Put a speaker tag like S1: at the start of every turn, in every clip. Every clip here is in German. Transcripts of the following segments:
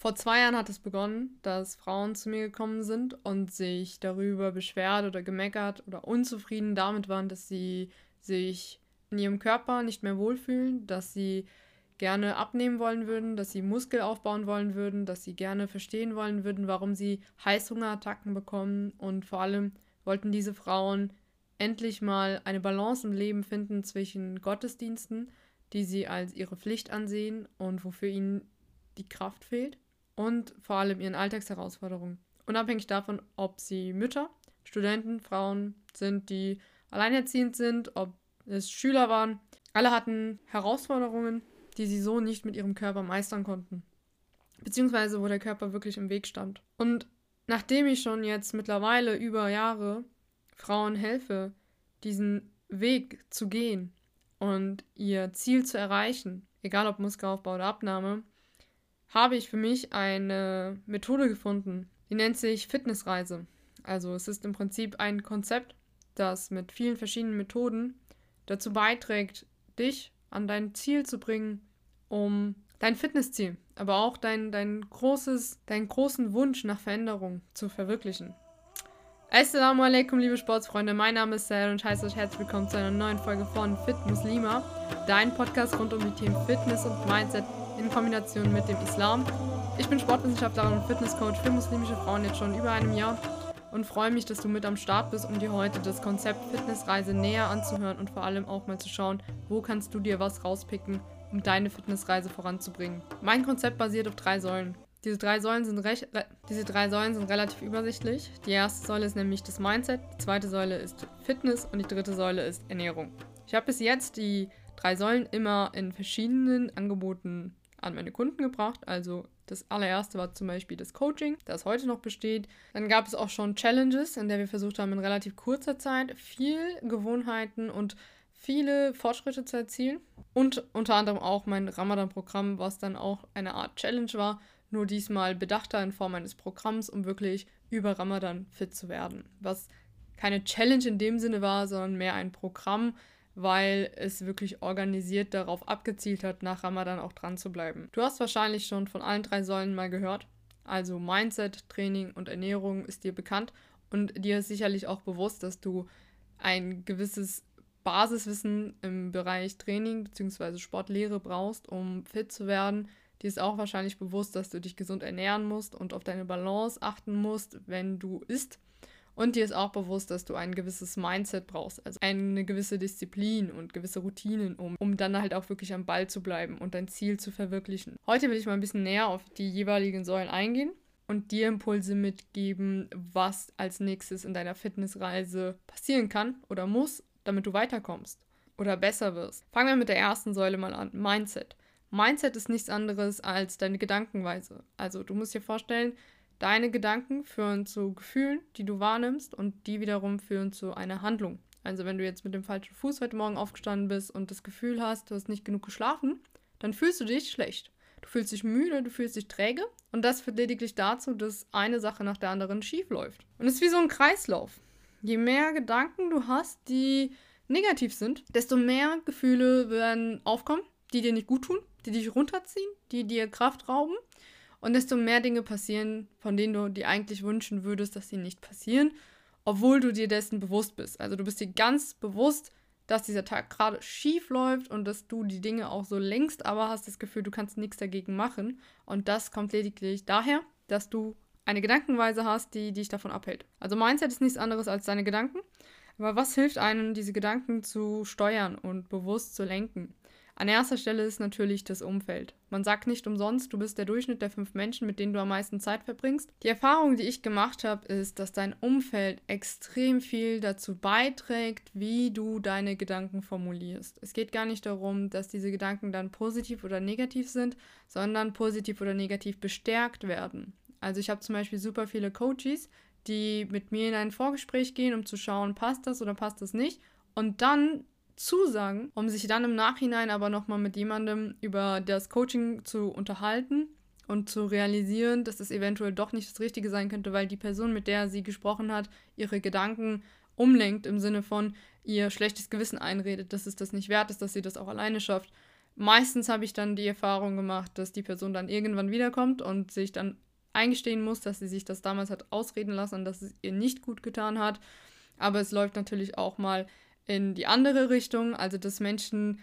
S1: Vor zwei Jahren hat es begonnen, dass Frauen zu mir gekommen sind und sich darüber beschwert oder gemeckert oder unzufrieden damit waren, dass sie sich in ihrem Körper nicht mehr wohlfühlen, dass sie gerne abnehmen wollen würden, dass sie Muskel aufbauen wollen würden, dass sie gerne verstehen wollen würden, warum sie Heißhungerattacken bekommen. Und vor allem wollten diese Frauen endlich mal eine Balance im Leben finden zwischen Gottesdiensten, die sie als ihre Pflicht ansehen und wofür ihnen die Kraft fehlt, und vor allem ihren Alltagsherausforderungen. Unabhängig davon, ob sie Mütter, Studenten, Frauen sind, die alleinerziehend sind, ob es Schüler waren, alle hatten Herausforderungen, die sie so nicht mit ihrem Körper meistern konnten. Beziehungsweise wo der Körper wirklich im Weg stand. Und nachdem ich schon jetzt mittlerweile über Jahre Frauen helfe, diesen Weg zu gehen und ihr Ziel zu erreichen, egal ob Muskelaufbau oder Abnahme, habe ich für mich eine Methode gefunden. Die nennt sich Fitnessreise. Also es ist im Prinzip ein Konzept, das mit vielen verschiedenen Methoden dazu beiträgt, dich an dein Ziel zu bringen, um dein Fitnessziel, aber auch dein, dein großes, deinen großen Wunsch nach Veränderung zu verwirklichen. Assalamu alaikum, liebe Sportsfreunde. Mein Name ist Sal und ich heiße euch herzlich willkommen zu einer neuen Folge von Fit Muslima, dein Podcast rund um die Themen Fitness und Mindset in Kombination mit dem Islam. Ich bin Sportwissenschaftlerin und Fitnesscoach für muslimische Frauen jetzt schon über einem Jahr und freue mich, dass du mit am Start bist, um dir heute das Konzept Fitnessreise näher anzuhören und vor allem auch mal zu schauen, wo kannst du dir was rauspicken, um deine Fitnessreise voranzubringen. Mein Konzept basiert auf drei Säulen. Diese drei, Säulen sind recht, diese drei Säulen sind relativ übersichtlich. Die erste Säule ist nämlich das Mindset, die zweite Säule ist Fitness und die dritte Säule ist Ernährung. Ich habe bis jetzt die drei Säulen immer in verschiedenen Angeboten an meine Kunden gebracht. Also das allererste war zum Beispiel das Coaching, das heute noch besteht. Dann gab es auch schon Challenges, in der wir versucht haben, in relativ kurzer Zeit viel Gewohnheiten und viele Fortschritte zu erzielen. Und unter anderem auch mein Ramadan-Programm, was dann auch eine Art Challenge war, nur diesmal bedachter in Form eines Programms, um wirklich über Ramadan fit zu werden. Was keine Challenge in dem Sinne war, sondern mehr ein Programm, weil es wirklich organisiert darauf abgezielt hat, nach Ramadan auch dran zu bleiben. Du hast wahrscheinlich schon von allen drei Säulen mal gehört. Also Mindset, Training und Ernährung ist dir bekannt und dir ist sicherlich auch bewusst, dass du ein gewisses Basiswissen im Bereich Training bzw. Sportlehre brauchst, um fit zu werden, Dir ist auch wahrscheinlich bewusst, dass du dich gesund ernähren musst und auf deine Balance achten musst, wenn du isst. Und dir ist auch bewusst, dass du ein gewisses Mindset brauchst, also eine gewisse Disziplin und gewisse Routinen, um, um dann halt auch wirklich am Ball zu bleiben und dein Ziel zu verwirklichen. Heute will ich mal ein bisschen näher auf die jeweiligen Säulen eingehen und dir Impulse mitgeben, was als nächstes in deiner Fitnessreise passieren kann oder muss, damit du weiterkommst oder besser wirst. Fangen wir mit der ersten Säule mal an, Mindset. Mindset ist nichts anderes als deine Gedankenweise. Also du musst dir vorstellen, deine Gedanken führen zu Gefühlen, die du wahrnimmst und die wiederum führen zu einer Handlung. Also wenn du jetzt mit dem falschen Fuß heute Morgen aufgestanden bist und das Gefühl hast, du hast nicht genug geschlafen, dann fühlst du dich schlecht. Du fühlst dich müde, du fühlst dich träge und das führt lediglich dazu, dass eine Sache nach der anderen schief läuft. Und es ist wie so ein Kreislauf. Je mehr Gedanken du hast, die negativ sind, desto mehr Gefühle werden aufkommen, die dir nicht gut tun die dich runterziehen, die dir Kraft rauben. Und desto mehr Dinge passieren, von denen du dir eigentlich wünschen würdest, dass sie nicht passieren, obwohl du dir dessen bewusst bist. Also du bist dir ganz bewusst, dass dieser Tag gerade schief läuft und dass du die Dinge auch so längst, aber hast das Gefühl, du kannst nichts dagegen machen. Und das kommt lediglich daher, dass du eine Gedankenweise hast, die dich davon abhält. Also Mindset ist nichts anderes als deine Gedanken. Aber was hilft einem, diese Gedanken zu steuern und bewusst zu lenken? An erster Stelle ist natürlich das Umfeld. Man sagt nicht umsonst, du bist der Durchschnitt der fünf Menschen, mit denen du am meisten Zeit verbringst. Die Erfahrung, die ich gemacht habe, ist, dass dein Umfeld extrem viel dazu beiträgt, wie du deine Gedanken formulierst. Es geht gar nicht darum, dass diese Gedanken dann positiv oder negativ sind, sondern positiv oder negativ bestärkt werden. Also ich habe zum Beispiel super viele Coaches, die mit mir in ein Vorgespräch gehen, um zu schauen, passt das oder passt das nicht. Und dann zusagen, um sich dann im Nachhinein aber nochmal mit jemandem über das Coaching zu unterhalten und zu realisieren, dass es eventuell doch nicht das Richtige sein könnte, weil die Person, mit der sie gesprochen hat, ihre Gedanken umlenkt im Sinne von ihr schlechtes Gewissen einredet, dass es das nicht wert ist, dass sie das auch alleine schafft. meistens habe ich dann die Erfahrung gemacht, dass die Person dann irgendwann wiederkommt und sich dann eingestehen muss, dass sie sich das damals hat ausreden lassen dass es ihr nicht gut getan hat. Aber es läuft natürlich auch mal in die andere Richtung, also dass Menschen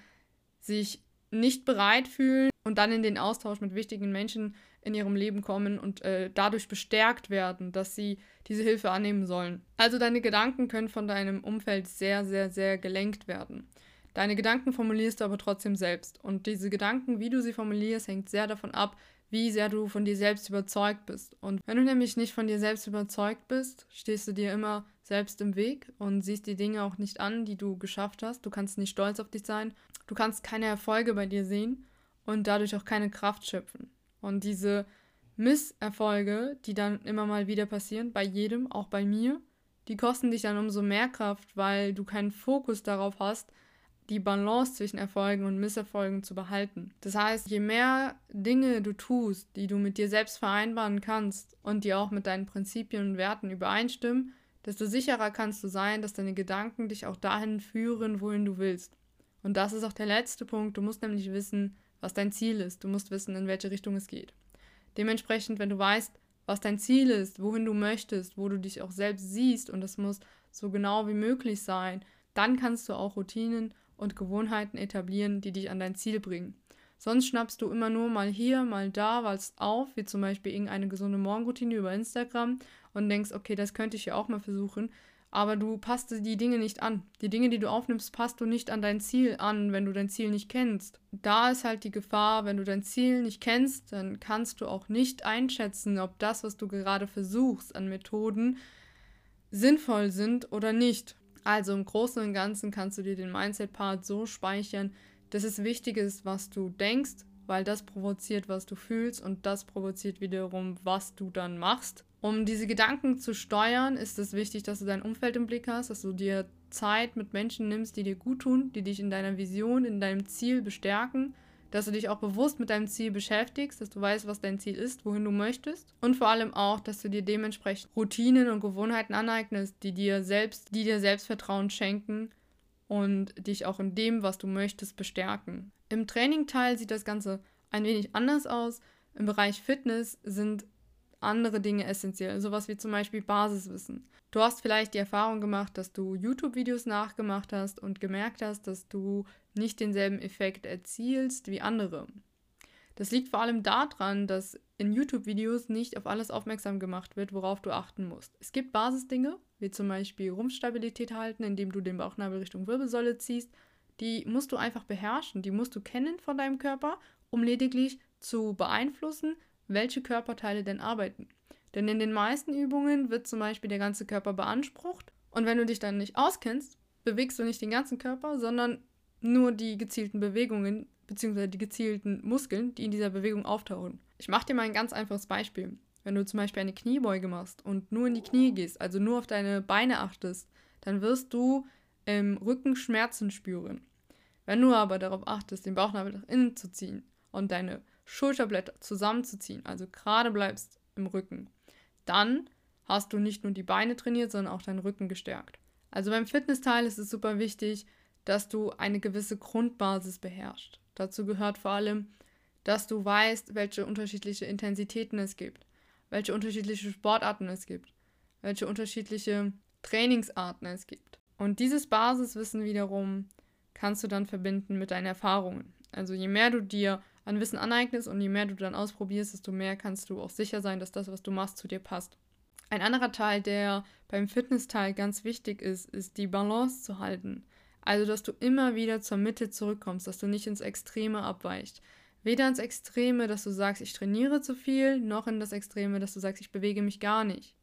S1: sich nicht bereit fühlen und dann in den Austausch mit wichtigen Menschen in ihrem Leben kommen und äh, dadurch bestärkt werden, dass sie diese Hilfe annehmen sollen. Also deine Gedanken können von deinem Umfeld sehr, sehr, sehr gelenkt werden. Deine Gedanken formulierst du aber trotzdem selbst. Und diese Gedanken, wie du sie formulierst, hängt sehr davon ab, wie sehr du von dir selbst überzeugt bist. Und wenn du nämlich nicht von dir selbst überzeugt bist, stehst du dir immer selbst im Weg und siehst die Dinge auch nicht an, die du geschafft hast. Du kannst nicht stolz auf dich sein. Du kannst keine Erfolge bei dir sehen und dadurch auch keine Kraft schöpfen. Und diese Misserfolge, die dann immer mal wieder passieren, bei jedem, auch bei mir, die kosten dich dann umso mehr Kraft, weil du keinen Fokus darauf hast, die Balance zwischen Erfolgen und Misserfolgen zu behalten. Das heißt, je mehr Dinge du tust, die du mit dir selbst vereinbaren kannst und die auch mit deinen Prinzipien und Werten übereinstimmen, desto sicherer kannst du sein, dass deine Gedanken dich auch dahin führen, wohin du willst. Und das ist auch der letzte Punkt. Du musst nämlich wissen, was dein Ziel ist. Du musst wissen, in welche Richtung es geht. Dementsprechend, wenn du weißt, was dein Ziel ist, wohin du möchtest, wo du dich auch selbst siehst, und das muss so genau wie möglich sein, dann kannst du auch Routinen und Gewohnheiten etablieren, die dich an dein Ziel bringen. Sonst schnappst du immer nur mal hier, mal da was auf, wie zum Beispiel irgendeine gesunde Morgenroutine über Instagram und denkst, okay, das könnte ich ja auch mal versuchen. Aber du passt die Dinge nicht an. Die Dinge, die du aufnimmst, passt du nicht an dein Ziel an, wenn du dein Ziel nicht kennst. Da ist halt die Gefahr, wenn du dein Ziel nicht kennst, dann kannst du auch nicht einschätzen, ob das, was du gerade versuchst an Methoden, sinnvoll sind oder nicht. Also im Großen und Ganzen kannst du dir den Mindset-Part so speichern, dass es wichtig ist, was du denkst, weil das provoziert, was du fühlst und das provoziert wiederum, was du dann machst. Um diese Gedanken zu steuern, ist es wichtig, dass du dein Umfeld im Blick hast, dass du dir Zeit mit Menschen nimmst, die dir gut tun, die dich in deiner Vision, in deinem Ziel bestärken dass du dich auch bewusst mit deinem Ziel beschäftigst, dass du weißt, was dein Ziel ist, wohin du möchtest und vor allem auch, dass du dir dementsprechend Routinen und Gewohnheiten aneignest, die dir selbst, die dir Selbstvertrauen schenken und dich auch in dem, was du möchtest, bestärken. Im Trainingteil sieht das Ganze ein wenig anders aus. Im Bereich Fitness sind andere Dinge essentiell, sowas wie zum Beispiel Basiswissen. Du hast vielleicht die Erfahrung gemacht, dass du YouTube-Videos nachgemacht hast und gemerkt hast, dass du nicht denselben Effekt erzielst wie andere. Das liegt vor allem daran, dass in YouTube-Videos nicht auf alles aufmerksam gemacht wird, worauf du achten musst. Es gibt Basisdinge, wie zum Beispiel Rumpfstabilität halten, indem du den Bauchnabel Richtung Wirbelsäule ziehst. Die musst du einfach beherrschen, die musst du kennen von deinem Körper, um lediglich zu beeinflussen, welche Körperteile denn arbeiten. Denn in den meisten Übungen wird zum Beispiel der ganze Körper beansprucht und wenn du dich dann nicht auskennst, bewegst du nicht den ganzen Körper, sondern nur die gezielten Bewegungen bzw. die gezielten Muskeln, die in dieser Bewegung auftauchen. Ich mache dir mal ein ganz einfaches Beispiel. Wenn du zum Beispiel eine Kniebeuge machst und nur in die Knie gehst, also nur auf deine Beine achtest, dann wirst du im Rücken Schmerzen spüren. Wenn du aber darauf achtest, den Bauchnabel nach innen zu ziehen und deine Schulterblätter zusammenzuziehen, also gerade bleibst im Rücken, dann hast du nicht nur die Beine trainiert, sondern auch deinen Rücken gestärkt. Also beim Fitnessteil ist es super wichtig, dass du eine gewisse Grundbasis beherrschst. Dazu gehört vor allem, dass du weißt, welche unterschiedliche Intensitäten es gibt, welche unterschiedliche Sportarten es gibt, welche unterschiedliche Trainingsarten es gibt. Und dieses Basiswissen wiederum kannst du dann verbinden mit deinen Erfahrungen. Also je mehr du dir an Wissen aneignest und je mehr du dann ausprobierst, desto mehr kannst du auch sicher sein, dass das, was du machst, zu dir passt. Ein anderer Teil, der beim Fitnessteil ganz wichtig ist, ist die Balance zu halten. Also, dass du immer wieder zur Mitte zurückkommst, dass du nicht ins Extreme abweichst. Weder ins Extreme, dass du sagst, ich trainiere zu viel, noch in das Extreme, dass du sagst, ich bewege mich gar nicht.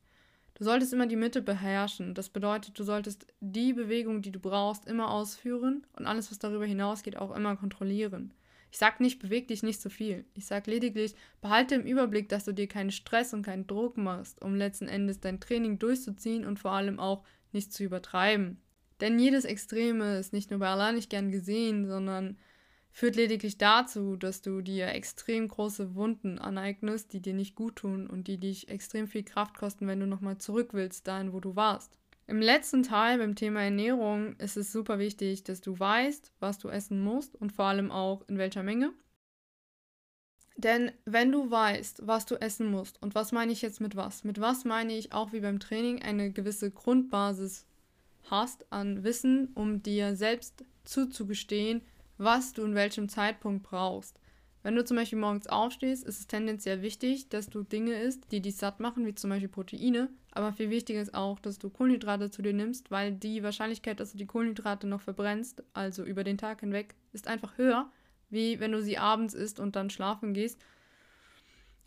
S1: Du solltest immer die Mitte beherrschen. Das bedeutet, du solltest die Bewegung, die du brauchst, immer ausführen und alles, was darüber hinausgeht, auch immer kontrollieren. Ich sag nicht, beweg dich nicht zu viel. Ich sag lediglich, behalte im Überblick, dass du dir keinen Stress und keinen Druck machst, um letzten Endes dein Training durchzuziehen und vor allem auch nicht zu übertreiben. Denn jedes Extreme ist nicht nur bei Allah nicht gern gesehen, sondern führt lediglich dazu, dass du dir extrem große Wunden aneignest, die dir nicht gut tun und die dich extrem viel Kraft kosten, wenn du nochmal zurück willst, dahin, wo du warst. Im letzten Teil beim Thema Ernährung ist es super wichtig, dass du weißt, was du essen musst und vor allem auch in welcher Menge. Denn wenn du weißt, was du essen musst, und was meine ich jetzt mit was? Mit was meine ich auch wie beim Training eine gewisse Grundbasis hast an Wissen, um dir selbst zuzugestehen, was du in welchem Zeitpunkt brauchst. Wenn du zum Beispiel morgens aufstehst, ist es tendenziell wichtig, dass du Dinge isst, die dich satt machen, wie zum Beispiel Proteine. Aber viel wichtiger ist auch, dass du Kohlenhydrate zu dir nimmst, weil die Wahrscheinlichkeit, dass du die Kohlenhydrate noch verbrennst, also über den Tag hinweg, ist einfach höher, wie wenn du sie abends isst und dann schlafen gehst.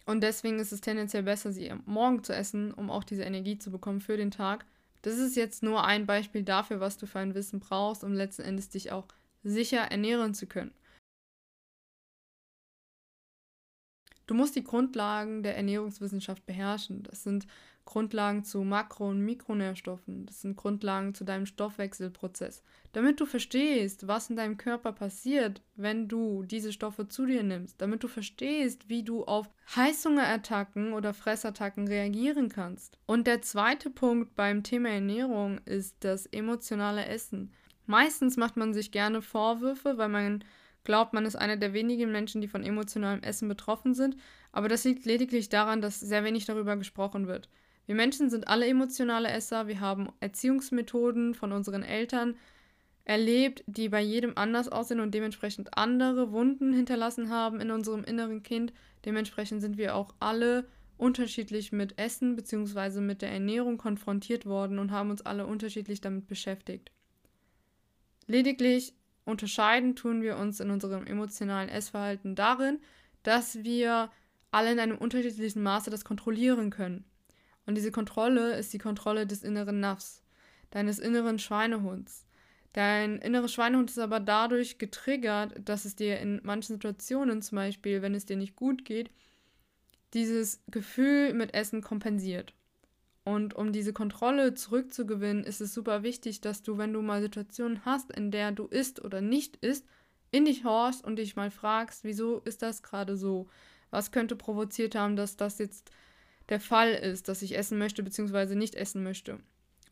S1: Und deswegen ist es tendenziell besser, sie am Morgen zu essen, um auch diese Energie zu bekommen für den Tag. Das ist jetzt nur ein Beispiel dafür, was du für ein Wissen brauchst, um letzten Endes dich auch sicher ernähren zu können. Du musst die Grundlagen der Ernährungswissenschaft beherrschen. Das sind Grundlagen zu Makro- und Mikronährstoffen. Das sind Grundlagen zu deinem Stoffwechselprozess. Damit du verstehst, was in deinem Körper passiert, wenn du diese Stoffe zu dir nimmst. Damit du verstehst, wie du auf Heißhungerattacken oder Fressattacken reagieren kannst. Und der zweite Punkt beim Thema Ernährung ist das emotionale Essen. Meistens macht man sich gerne Vorwürfe, weil man glaubt, man ist einer der wenigen Menschen, die von emotionalem Essen betroffen sind, aber das liegt lediglich daran, dass sehr wenig darüber gesprochen wird. Wir Menschen sind alle emotionale Esser, wir haben Erziehungsmethoden von unseren Eltern erlebt, die bei jedem anders aussehen und dementsprechend andere Wunden hinterlassen haben in unserem inneren Kind. Dementsprechend sind wir auch alle unterschiedlich mit Essen bzw. mit der Ernährung konfrontiert worden und haben uns alle unterschiedlich damit beschäftigt. Lediglich unterscheiden tun wir uns in unserem emotionalen Essverhalten darin, dass wir alle in einem unterschiedlichen Maße das kontrollieren können. Und diese Kontrolle ist die Kontrolle des inneren Nafs, deines inneren Schweinehunds. Dein innerer Schweinehund ist aber dadurch getriggert, dass es dir in manchen Situationen, zum Beispiel, wenn es dir nicht gut geht, dieses Gefühl mit Essen kompensiert. Und um diese Kontrolle zurückzugewinnen, ist es super wichtig, dass du, wenn du mal Situationen hast, in der du isst oder nicht isst, in dich horchst und dich mal fragst, wieso ist das gerade so? Was könnte provoziert haben, dass das jetzt der Fall ist, dass ich essen möchte bzw. nicht essen möchte?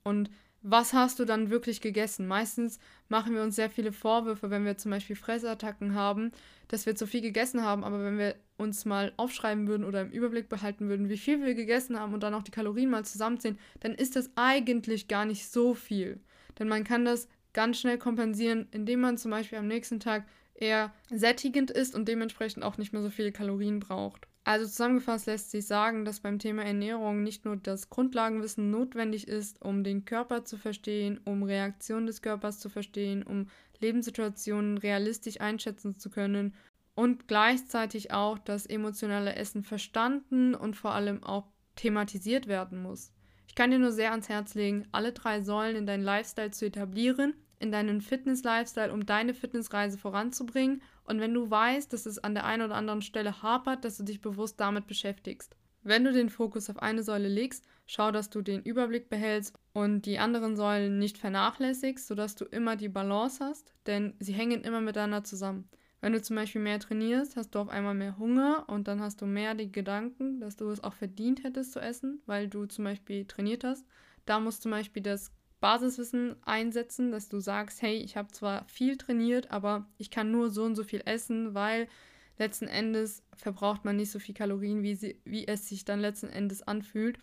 S1: Und was hast du dann wirklich gegessen? Meistens machen wir uns sehr viele Vorwürfe, wenn wir zum Beispiel Fressattacken haben, dass wir zu viel gegessen haben, aber wenn wir uns mal aufschreiben würden oder im Überblick behalten würden, wie viel wir gegessen haben und dann auch die Kalorien mal zusammenzählen, dann ist das eigentlich gar nicht so viel. Denn man kann das ganz schnell kompensieren, indem man zum Beispiel am nächsten Tag eher sättigend ist und dementsprechend auch nicht mehr so viele Kalorien braucht. Also zusammengefasst lässt sich sagen, dass beim Thema Ernährung nicht nur das Grundlagenwissen notwendig ist, um den Körper zu verstehen, um Reaktionen des Körpers zu verstehen, um Lebenssituationen realistisch einschätzen zu können und gleichzeitig auch das emotionale Essen verstanden und vor allem auch thematisiert werden muss. Ich kann dir nur sehr ans Herz legen, alle drei Säulen in deinen Lifestyle zu etablieren in deinen Fitness-Lifestyle, um deine Fitnessreise voranzubringen. Und wenn du weißt, dass es an der einen oder anderen Stelle hapert, dass du dich bewusst damit beschäftigst. Wenn du den Fokus auf eine Säule legst, schau, dass du den Überblick behältst und die anderen Säulen nicht vernachlässigst, sodass du immer die Balance hast, denn sie hängen immer miteinander zusammen. Wenn du zum Beispiel mehr trainierst, hast du auf einmal mehr Hunger und dann hast du mehr die Gedanken, dass du es auch verdient hättest zu essen, weil du zum Beispiel trainiert hast. Da muss zum Beispiel das Basiswissen einsetzen, dass du sagst, hey, ich habe zwar viel trainiert, aber ich kann nur so und so viel essen, weil letzten Endes verbraucht man nicht so viel Kalorien, wie, sie, wie es sich dann letzten Endes anfühlt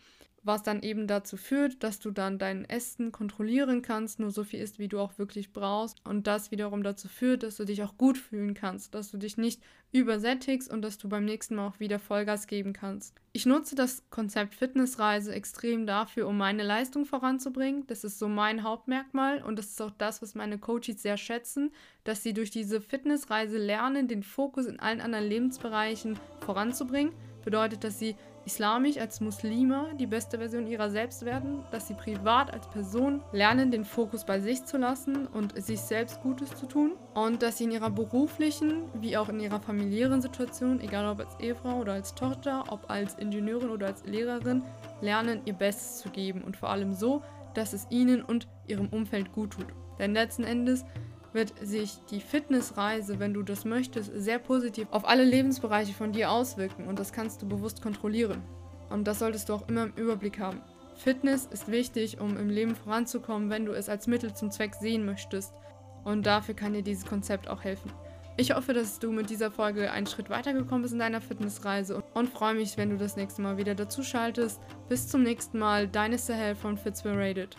S1: was dann eben dazu führt, dass du dann dein Essen kontrollieren kannst, nur so viel isst, wie du auch wirklich brauchst. Und das wiederum dazu führt, dass du dich auch gut fühlen kannst, dass du dich nicht übersättigst und dass du beim nächsten Mal auch wieder Vollgas geben kannst. Ich nutze das Konzept Fitnessreise extrem dafür, um meine Leistung voranzubringen. Das ist so mein Hauptmerkmal und das ist auch das, was meine Coaches sehr schätzen, dass sie durch diese Fitnessreise lernen, den Fokus in allen anderen Lebensbereichen voranzubringen. Bedeutet, dass sie islamisch als Muslime die beste Version ihrer selbst werden, dass sie privat als Person lernen, den Fokus bei sich zu lassen und sich selbst Gutes zu tun und dass sie in ihrer beruflichen wie auch in ihrer familiären Situation, egal ob als Ehefrau oder als Tochter, ob als Ingenieurin oder als Lehrerin, lernen, ihr Bestes zu geben und vor allem so, dass es ihnen und ihrem Umfeld gut tut. Denn letzten Endes wird sich die Fitnessreise, wenn du das möchtest, sehr positiv auf alle Lebensbereiche von dir auswirken und das kannst du bewusst kontrollieren. Und das solltest du auch immer im Überblick haben. Fitness ist wichtig, um im Leben voranzukommen, wenn du es als Mittel zum Zweck sehen möchtest. Und dafür kann dir dieses Konzept auch helfen. Ich hoffe, dass du mit dieser Folge einen Schritt weitergekommen bist in deiner Fitnessreise und freue mich, wenn du das nächste Mal wieder dazu schaltest. Bis zum nächsten Mal, deine Sahel von Fitzwell Rated.